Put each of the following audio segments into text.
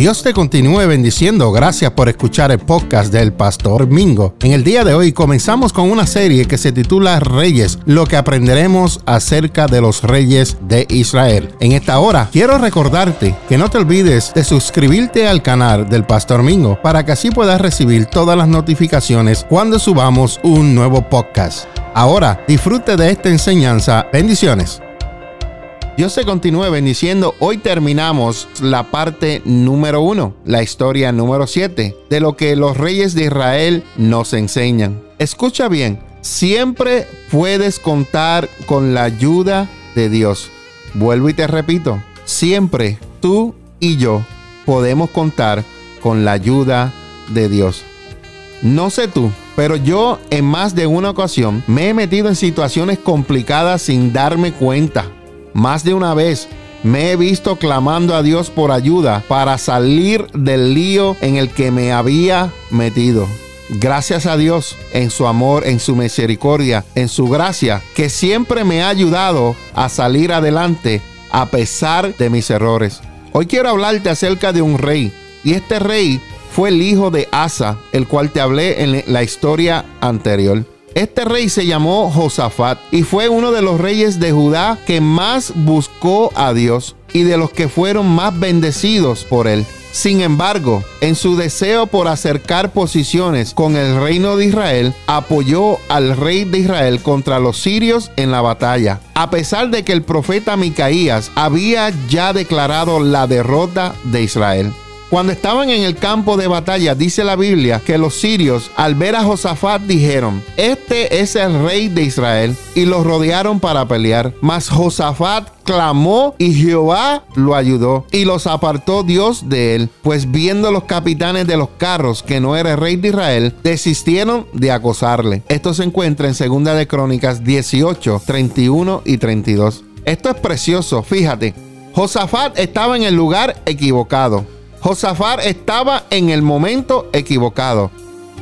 Dios te continúe bendiciendo. Gracias por escuchar el podcast del Pastor Mingo. En el día de hoy comenzamos con una serie que se titula Reyes, lo que aprenderemos acerca de los reyes de Israel. En esta hora quiero recordarte que no te olvides de suscribirte al canal del Pastor Mingo para que así puedas recibir todas las notificaciones cuando subamos un nuevo podcast. Ahora disfrute de esta enseñanza. Bendiciones. Dios se continúe bendiciendo. Hoy terminamos la parte número uno, la historia número siete, de lo que los reyes de Israel nos enseñan. Escucha bien, siempre puedes contar con la ayuda de Dios. Vuelvo y te repito, siempre tú y yo podemos contar con la ayuda de Dios. No sé tú, pero yo en más de una ocasión me he metido en situaciones complicadas sin darme cuenta. Más de una vez me he visto clamando a Dios por ayuda para salir del lío en el que me había metido. Gracias a Dios en su amor, en su misericordia, en su gracia, que siempre me ha ayudado a salir adelante a pesar de mis errores. Hoy quiero hablarte acerca de un rey, y este rey fue el hijo de Asa, el cual te hablé en la historia anterior. Este rey se llamó Josafat y fue uno de los reyes de Judá que más buscó a Dios y de los que fueron más bendecidos por él. Sin embargo, en su deseo por acercar posiciones con el reino de Israel, apoyó al rey de Israel contra los sirios en la batalla, a pesar de que el profeta Micaías había ya declarado la derrota de Israel. Cuando estaban en el campo de batalla, dice la Biblia que los sirios al ver a Josafat dijeron, este es el rey de Israel, y los rodearon para pelear. Mas Josafat clamó y Jehová lo ayudó y los apartó Dios de él, pues viendo los capitanes de los carros que no era el rey de Israel, desistieron de acosarle. Esto se encuentra en Segunda de Crónicas 18, 31 y 32. Esto es precioso, fíjate. Josafat estaba en el lugar equivocado. Josafat estaba en el momento equivocado.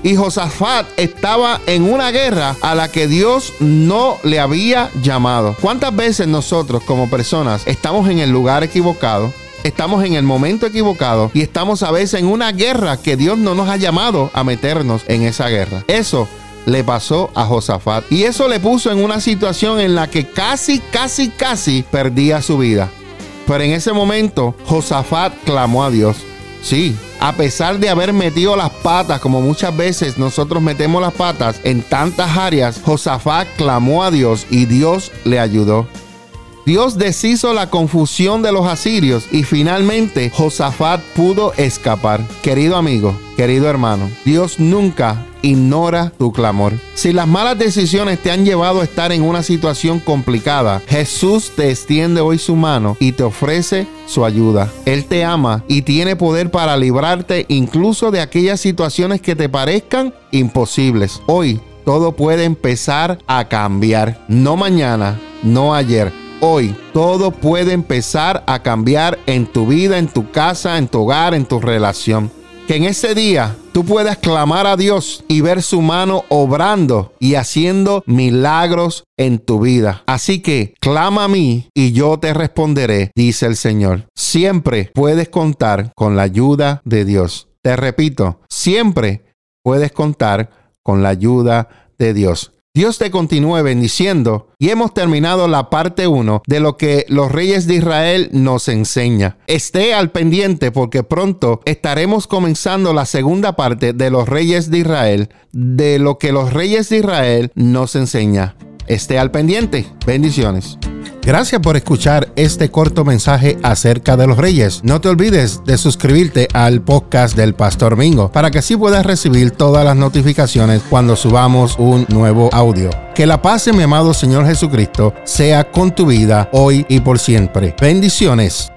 Y Josafat estaba en una guerra a la que Dios no le había llamado. ¿Cuántas veces nosotros como personas estamos en el lugar equivocado? Estamos en el momento equivocado y estamos a veces en una guerra que Dios no nos ha llamado a meternos en esa guerra. Eso le pasó a Josafat y eso le puso en una situación en la que casi, casi, casi perdía su vida. Pero en ese momento Josafat clamó a Dios. Sí, a pesar de haber metido las patas, como muchas veces nosotros metemos las patas en tantas áreas, Josafat clamó a Dios y Dios le ayudó. Dios deshizo la confusión de los asirios y finalmente Josafat pudo escapar. Querido amigo, querido hermano, Dios nunca ignora tu clamor. Si las malas decisiones te han llevado a estar en una situación complicada, Jesús te extiende hoy su mano y te ofrece su ayuda. Él te ama y tiene poder para librarte incluso de aquellas situaciones que te parezcan imposibles. Hoy todo puede empezar a cambiar. No mañana, no ayer hoy. Todo puede empezar a cambiar en tu vida, en tu casa, en tu hogar, en tu relación. Que en ese día tú puedas clamar a Dios y ver su mano obrando y haciendo milagros en tu vida. Así que clama a mí y yo te responderé, dice el Señor. Siempre puedes contar con la ayuda de Dios. Te repito, siempre puedes contar con la ayuda de Dios. Dios te continúe bendiciendo y hemos terminado la parte 1 de lo que los reyes de Israel nos enseña. Esté al pendiente porque pronto estaremos comenzando la segunda parte de los reyes de Israel, de lo que los reyes de Israel nos enseña. Esté al pendiente. Bendiciones. Gracias por escuchar este corto mensaje acerca de los reyes. No te olvides de suscribirte al podcast del Pastor Mingo para que así puedas recibir todas las notificaciones cuando subamos un nuevo audio. Que la paz de mi amado Señor Jesucristo sea con tu vida hoy y por siempre. Bendiciones.